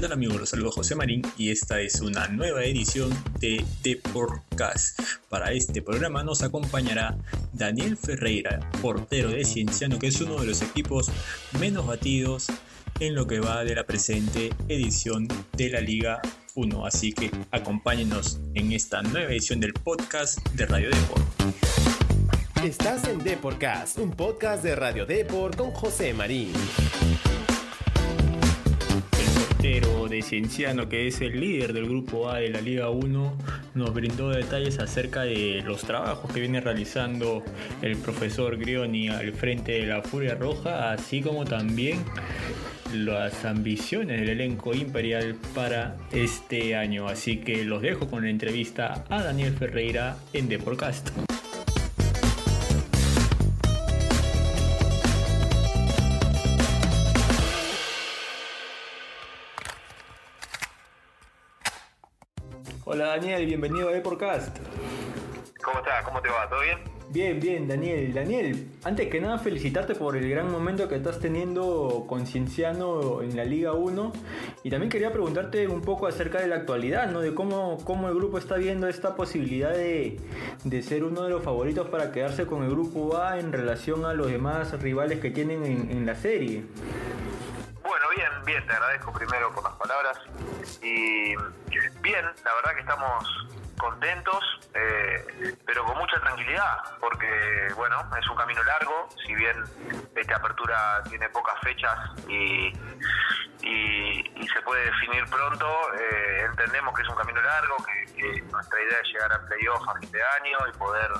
¿Qué tal amigos? Los saludo José Marín y esta es una nueva edición de The Podcast. Para este programa nos acompañará Daniel Ferreira, portero de Cienciano, que es uno de los equipos menos batidos en lo que va de la presente edición de la Liga 1. Así que acompáñenos en esta nueva edición del podcast de Radio Deport. Estás en Deporcast, un podcast de Radio Deport con José Marín. El portero de Cienciano, que es el líder del grupo A de la Liga 1, nos brindó detalles acerca de los trabajos que viene realizando el profesor Grioni al frente de la Furia Roja, así como también las ambiciones del elenco imperial para este año. Así que los dejo con la entrevista a Daniel Ferreira en Deporcast. Daniel, bienvenido a Deporcast. ¿Cómo estás? ¿Cómo te va? ¿Todo bien? Bien, bien, Daniel. Daniel, antes que nada felicitarte por el gran momento que estás teniendo con Cienciano en la Liga 1 y también quería preguntarte un poco acerca de la actualidad, ¿no? De cómo, cómo el grupo está viendo esta posibilidad de, de ser uno de los favoritos para quedarse con el grupo A en relación a los demás rivales que tienen en, en la serie. Bien, te agradezco primero por las palabras. Y bien, la verdad que estamos contentos, eh, pero con mucha tranquilidad, porque bueno, es un camino largo, si bien esta apertura tiene pocas fechas y, puede definir pronto, eh, entendemos que es un camino largo, que, nuestra idea es llegar a playoff a fin de año y poder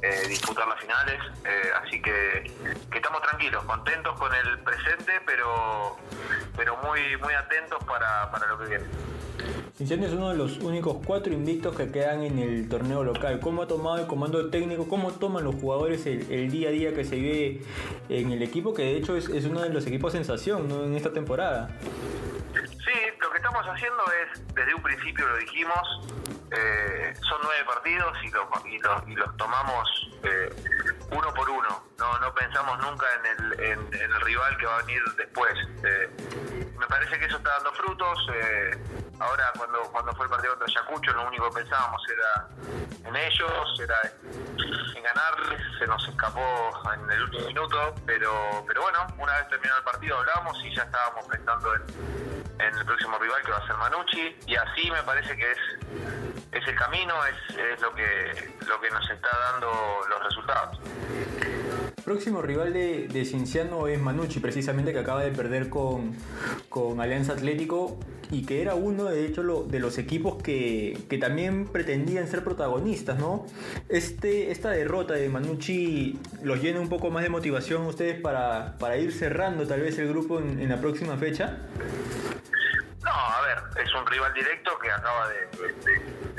eh, disputar las finales, eh, así que, estamos tranquilos, contentos con el presente, pero, pero muy, muy atentos para, para lo que viene. Cienciano es uno de los únicos cuatro invictos que quedan en el torneo local. ¿Cómo ha tomado el comando técnico? ¿Cómo toman los jugadores el, día a día que se vive en el equipo? Que de hecho es, es uno de los equipos sensación en esta temporada. Haciendo es, desde un principio lo dijimos, eh, son nueve partidos y, lo, y, lo, y los tomamos eh, uno por uno. No, no pensamos nunca en el, en, en el rival que va a venir después. Eh, me parece que eso está dando frutos. Eh, ahora cuando, cuando fue el partido contra Ayacucho lo único que pensábamos era en ellos, era en ganarles, se nos escapó en el último minuto, pero, pero bueno, una vez terminado el partido hablamos y ya estábamos pensando en, en el próximo rival que va a ser Manucci y así me parece que es, es el camino, es, es lo que lo que nos está dando los resultados. Próximo rival de, de Cinciano es Manucci, precisamente que acaba de perder con, con Alianza Atlético y que era uno de hecho de los equipos que, que, también pretendían ser protagonistas, ¿no? Este, esta derrota de Manucci los llena un poco más de motivación a ustedes para, para ir cerrando tal vez el grupo en la próxima fecha. Es un rival directo que acaba de,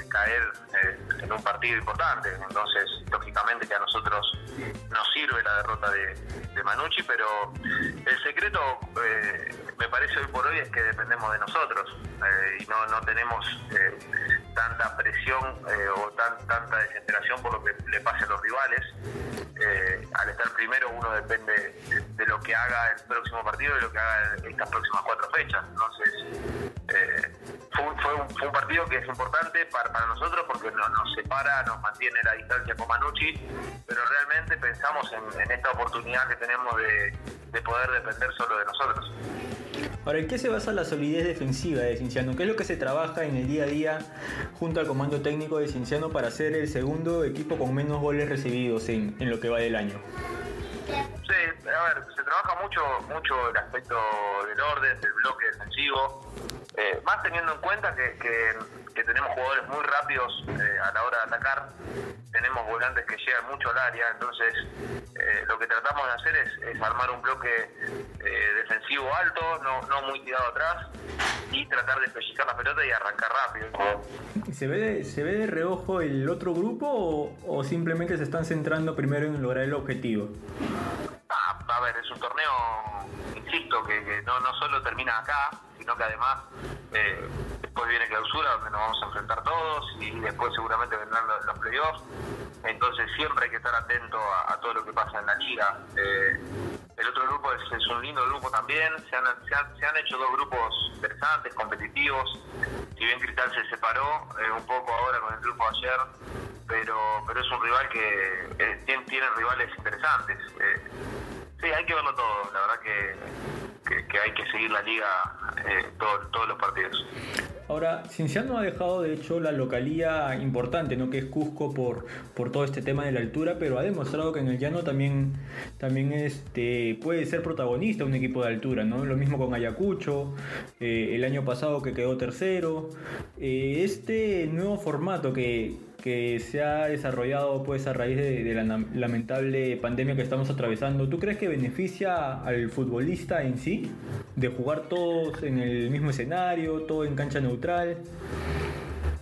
caer eh, en un partido importante, entonces lógicamente que a nosotros nos sirve la derrota de, de Manucci, pero el secreto eh, me parece hoy por hoy es que dependemos de nosotros eh, y no, no tenemos eh, tanta presión o tan, tanta desesperación por lo que le pase a los rivales. al estar primero uno depende de lo que haga el próximo partido y lo que haga estas próximas cuatro fechas. Entonces, fue, fue, un, fue, un, partido que es importante para, para nosotros porque nos, nos, separa, nos mantiene la distancia con Manucci, pero realmente pensamos en, en esta oportunidad que tenemos de, de, poder depender solo de nosotros. Ahora, ¿en qué se basa la solidez defensiva de Cinciano? ¿Qué es lo que se trabaja en el día a día junto al comando técnico de Cinciano para ser el segundo equipo con menos goles recibidos en, en lo que va del año? Sí, a ver, se trabaja mucho, mucho el aspecto del orden, del bloque defensivo, eh, más teniendo en cuenta que, que, que tenemos jugadores muy rápidos eh, a la hora de atacar, tenemos volantes que llegan mucho al área, entonces eh, lo que tratamos de hacer es, es armar un bloque defensivo alto, no, no, muy tirado atrás, y tratar de pellizcar la pelota y arrancar rápido. ¿Se ve, de, ¿Se ve de reojo el otro grupo o, o simplemente se están centrando primero en lograr el objetivo? Ah, a ver, es un torneo, insisto, que, que no, no solo termina acá, sino que además eh, después viene clausura donde nos vamos a enfrentar todos y después seguramente vendrán los, los playoffs. Entonces siempre hay que estar atento a, todo lo que pasa en la liga. Eh, el otro grupo es, es, un lindo grupo también. Se han, se han, hecho dos grupos interesantes, competitivos. Si bien Cristal se separó eh, un poco ahora con el grupo ayer, pero, pero es un rival que eh, tiene, rivales interesantes. Sí, hay que verlo todo. La verdad que, que, hay que seguir la liga todos los partidos. Ahora, Cinciano ha dejado de hecho la localía importante, ¿no? que es Cusco por, por todo este tema de la altura, pero ha demostrado que en el llano también, también este, puede ser protagonista un equipo de altura, ¿no? Lo mismo con Ayacucho, eh, el año pasado que quedó tercero. Eh, este nuevo formato que, que se ha desarrollado pues a raíz de, la lamentable pandemia que estamos atravesando, ¿tú crees que beneficia al futbolista en sí? De jugar todos en el mismo escenario, todo en cancha neutral.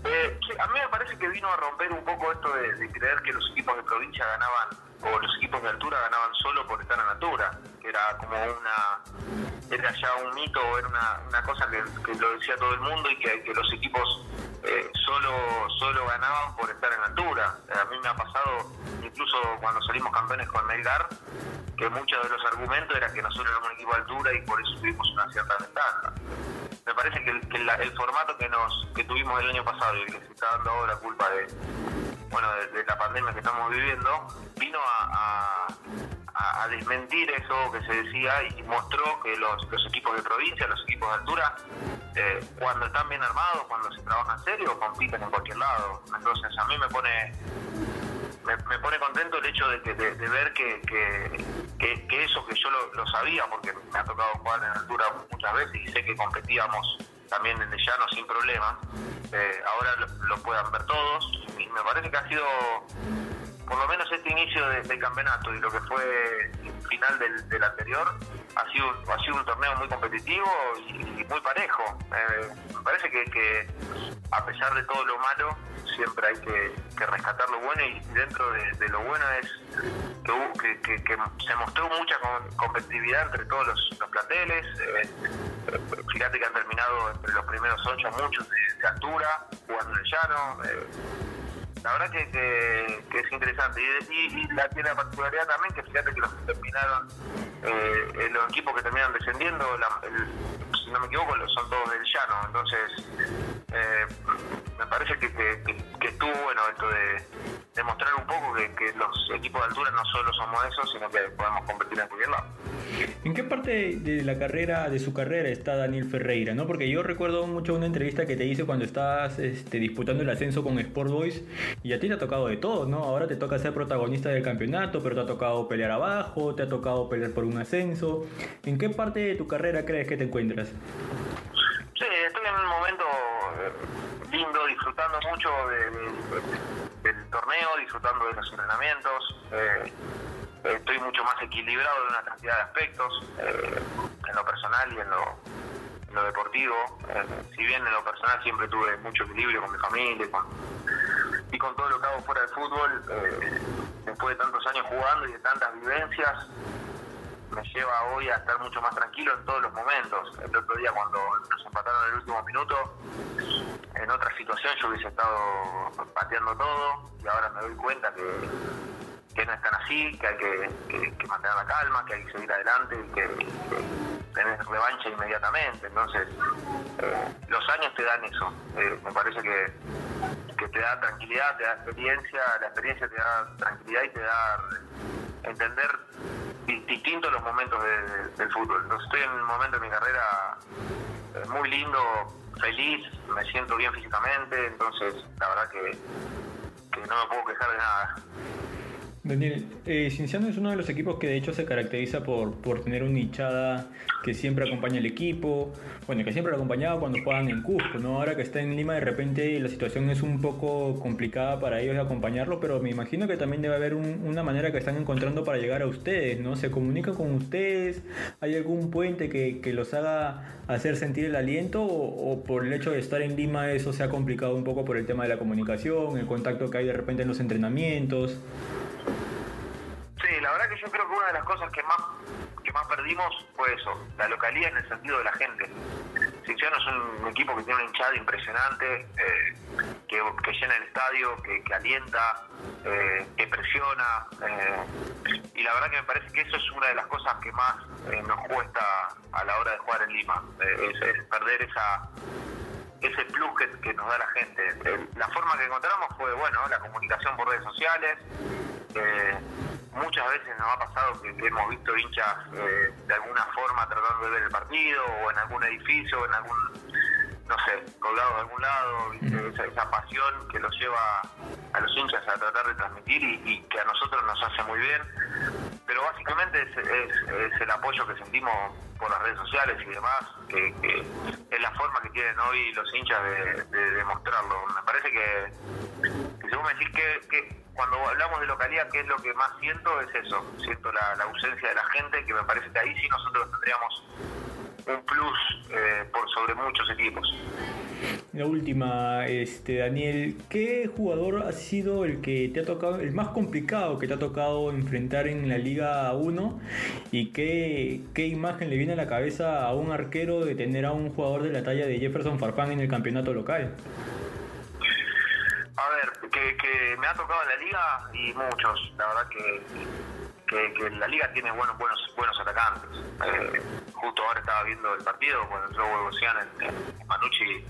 Eh, a mí me parece que vino a romper un poco esto de, creer que los equipos de provincia ganaban o los equipos de altura ganaban solo por estar en altura, que era como una era ya un mito, era una, cosa que, lo decía todo el mundo y que los equipos eh, solo, solo ganaban por estar en altura. Eh, a mí me ha pasado, incluso cuando salimos campeones con Melgar, que muchos de los argumentos eran que nosotros éramos un equipo de altura y por eso tuvimos una cierta ventaja. Me parece que el, formato que nos que tuvimos el año pasado y que se está dando ahora culpa de bueno de, la pandemia que estamos viviendo vino a a, desmentir eso que se decía y mostró que los, los equipos de provincia, los equipos de altura, eh, cuando están bien armados, cuando se trabaja en serio, compiten en cualquier lado. Entonces a mí me pone me, pone contento el hecho de, que, de, ver que, que, eso que yo lo, sabía, porque me ha tocado jugar en altura muchas veces y sé que competíamos también en el llano sin problemas, eh, ahora lo, puedan ver todos y me parece que ha sido por lo menos este inicio del campeonato y lo que fue el final del, anterior ha sido ha sido un torneo muy competitivo y, muy parejo. Eh, me parece que, a pesar de todo lo malo siempre hay que, rescatar lo bueno y dentro de, lo bueno es que, que, se mostró mucha competitividad entre todos los, planteles. Eh, fíjate que han terminado entre los primeros ocho muchos de, altura jugando en el llano eh, la verdad que, que, es interesante. Y, la, tiene la particularidad también que fíjate que los que terminaron, eh, los equipos que terminan descendiendo, si no me equivoco, son todos del llano. Entonces, eh, me parece que, que, estuvo bueno esto de demostrar un poco que, los equipos de altura no solo somos esos, sino que podemos competir en cualquier lado. ¿En qué parte de la carrera, de su carrera, está Daniel Ferreira? ¿no? Porque yo recuerdo mucho una entrevista que te hice cuando estabas este, disputando el ascenso con Sport Boys y a ti te ha tocado de todo, ¿no? Ahora te toca ser protagonista del campeonato, pero te ha tocado pelear abajo, te ha tocado pelear por un ascenso. ¿En qué parte de tu carrera crees que te encuentras? Sí, estoy en un momento eh, lindo, disfrutando mucho del torneo, disfrutando de los entrenamientos. Eh, estoy mucho más equilibrado en una cantidad de aspectos, eh, en lo personal y en lo, deportivo. si bien en lo personal siempre tuve mucho equilibrio con mi familia y con todo lo que hago fuera del fútbol, después de tantos años jugando y de tantas vivencias, me lleva hoy a estar mucho más tranquilo en todos los momentos. El otro día cuando nos empataron en el último minuto, en otra situación yo hubiese estado pateando todo y ahora me doy cuenta que, que no están así, que hay que, mantener la calma, que hay que seguir adelante y que, tener revancha inmediatamente. Entonces, eh, los años te dan eso. Eh, me parece que, que te da tranquilidad, te da experiencia, la experiencia te da tranquilidad y te da entender distintos los momentos del fútbol. Estoy en un momento de mi carrera eh, muy lindo, feliz, me siento bien físicamente, entonces la verdad que, que no me puedo quejar de nada. Daniel, eh, Cinciano es uno de los equipos que de hecho se caracteriza por, por tener una hinchada que siempre acompaña al equipo, bueno, que siempre lo acompañaba cuando juegan en Cusco, ¿no? Ahora que está en Lima de repente la situación es un poco complicada para ellos de acompañarlo, pero me imagino que también debe haber una manera que están encontrando para llegar a ustedes, ¿no? ¿Se comunica con ustedes? ¿Hay algún puente que, que los haga hacer sentir el aliento o, o por el hecho de estar en Lima eso se ha complicado un poco por el tema de la comunicación, el contacto que hay de repente en los entrenamientos? Que yo creo que una de las cosas que más que más perdimos fue eso, la localidad en el sentido de la gente. Cienciano es un, equipo que tiene una hinchada impresionante, eh, que, llena el estadio, que, alienta, eh, que presiona. y la verdad que me parece que eso es una de las cosas que más nos cuesta a la hora de jugar en Lima, es, perder esa ese plus que, nos da la gente. la forma que encontramos fue, bueno, la comunicación por redes sociales, muchas veces nos ha pasado que, hemos visto hinchas eh, de alguna forma tratando de ver el partido o en algún edificio o en algún, no sé, colgado de algún lado, esa, pasión que los lleva a los hinchas a tratar de transmitir y, que a nosotros nos hace muy bien. Pero básicamente es, el apoyo que sentimos por las redes sociales y demás, que, es la forma que tienen hoy los hinchas de, demostrarlo. Me parece que, que si vos me decís que cuando hablamos de localidad, ¿qué es lo que más siento? Es eso, siento la, ausencia de la gente, que me parece que ahí sí nosotros tendríamos un plus eh, por sobre muchos equipos. La última, este Daniel, ¿qué jugador ha sido el que te ha tocado, el más complicado que te ha tocado enfrentar en la Liga 1? ¿Y qué, qué imagen le viene a la cabeza a un arquero de tener a un jugador de la talla de Jefferson Farfán en el campeonato local? Que, me ha tocado en la liga y muchos. La verdad que, que, la liga tiene buenos buenos buenos atacantes. Eh, justo ahora estaba viendo el partido cuando entró Huevosian en, Manucci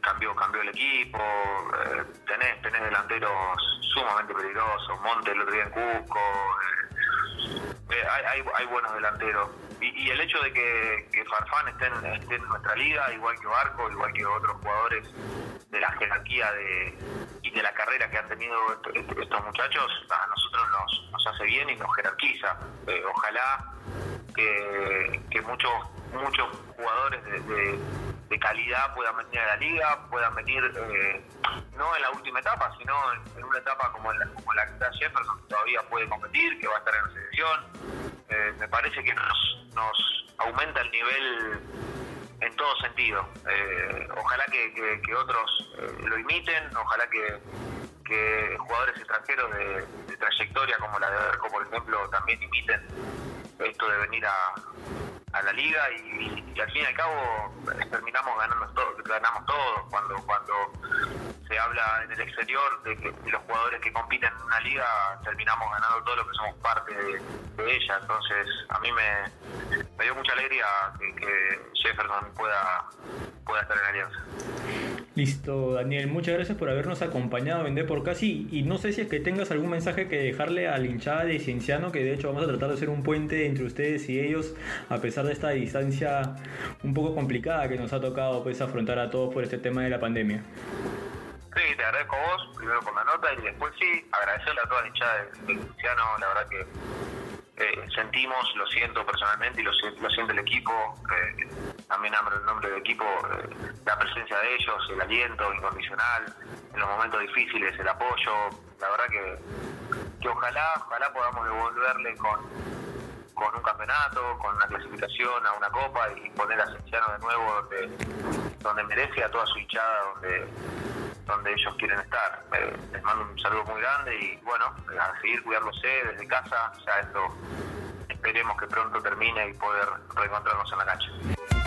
cambió cambió el equipo. Eh, tenés tenés delanteros sumamente peligrosos. Monte el otro en Cusco. Eh, hay, hay, hay buenos delanteros y, el hecho de que, Farfán esté en, nuestra liga, igual que Barco, igual que otros jugadores de la jerarquía de, y de la carrera que han tenido estos muchachos, a nosotros nos, hace bien y nos jerarquiza. Eh, ojalá que, muchos muchos jugadores de, calidad puedan venir a la liga, puedan venir eh, no en la última etapa, sino en, una etapa como la, como la que está Jefferson, que todavía puede competir, que va a estar en la selección. Eh, me parece que nos, nos aumenta el nivel en todo sentido. Eh, ojalá que, otros eh, lo imiten, ojalá que, jugadores extranjeros de, trayectoria como la de Berco, por ejemplo, también imiten esto de venir a, la liga y, al fin y al cabo terminamos ganando todo, ganamos todos cuando cuando se habla en el exterior de que los jugadores que compiten en una liga terminamos ganando todo lo que somos parte de, ella. Entonces, a mí me, dio mucha alegría que, que Pueda, pueda estar en Alianza. Listo, Daniel, muchas gracias por habernos acompañado en por Casi. Y no sé si es que tengas algún mensaje que dejarle a la hinchada de Cienciano, que de hecho vamos a tratar de ser un puente entre ustedes y ellos, a pesar de esta distancia un poco complicada que nos ha tocado pues afrontar a todos por este tema de la pandemia. Sí, te agradezco a vos, primero por la nota y después sí, agradecerle a toda la hinchada de, Cienciano, la verdad que eh, sentimos, lo siento personalmente y lo, siente el equipo, eh, también hablo en nombre del equipo, eh, la presencia de ellos, el aliento incondicional, en los momentos difíciles, el apoyo, la verdad que, que ojalá, ojalá podamos devolverle con, con un campeonato, con una clasificación a una copa y poner a Cienciano de nuevo donde, donde merece a toda su hinchada, donde donde ellos quieren estar. Les mando un saludo muy grande y bueno, a seguir cuidándose desde casa, ya esto esperemos que pronto termine y poder reencontrarnos en la cancha.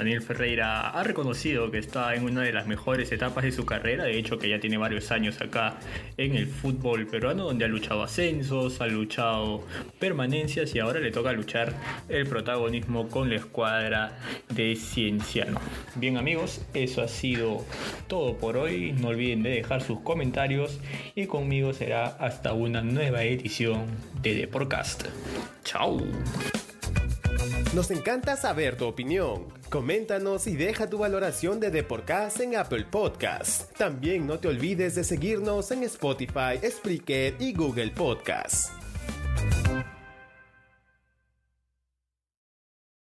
Daniel Ferreira ha reconocido que está en una de las mejores etapas de su carrera, de hecho que ya tiene varios años acá en el fútbol peruano, donde ha luchado ascensos, ha luchado permanencias y ahora le toca luchar el protagonismo con la escuadra de Cienciano. Bien amigos, eso ha sido todo por hoy, no olviden de dejar sus comentarios y conmigo será hasta una nueva edición de The Podcast. Chao. Nos encanta saber tu opinión. Coméntanos y deja tu valoración de Deporcast en Apple Podcasts. También no te olvides de seguirnos en Spotify, Spreaker y Google Podcasts.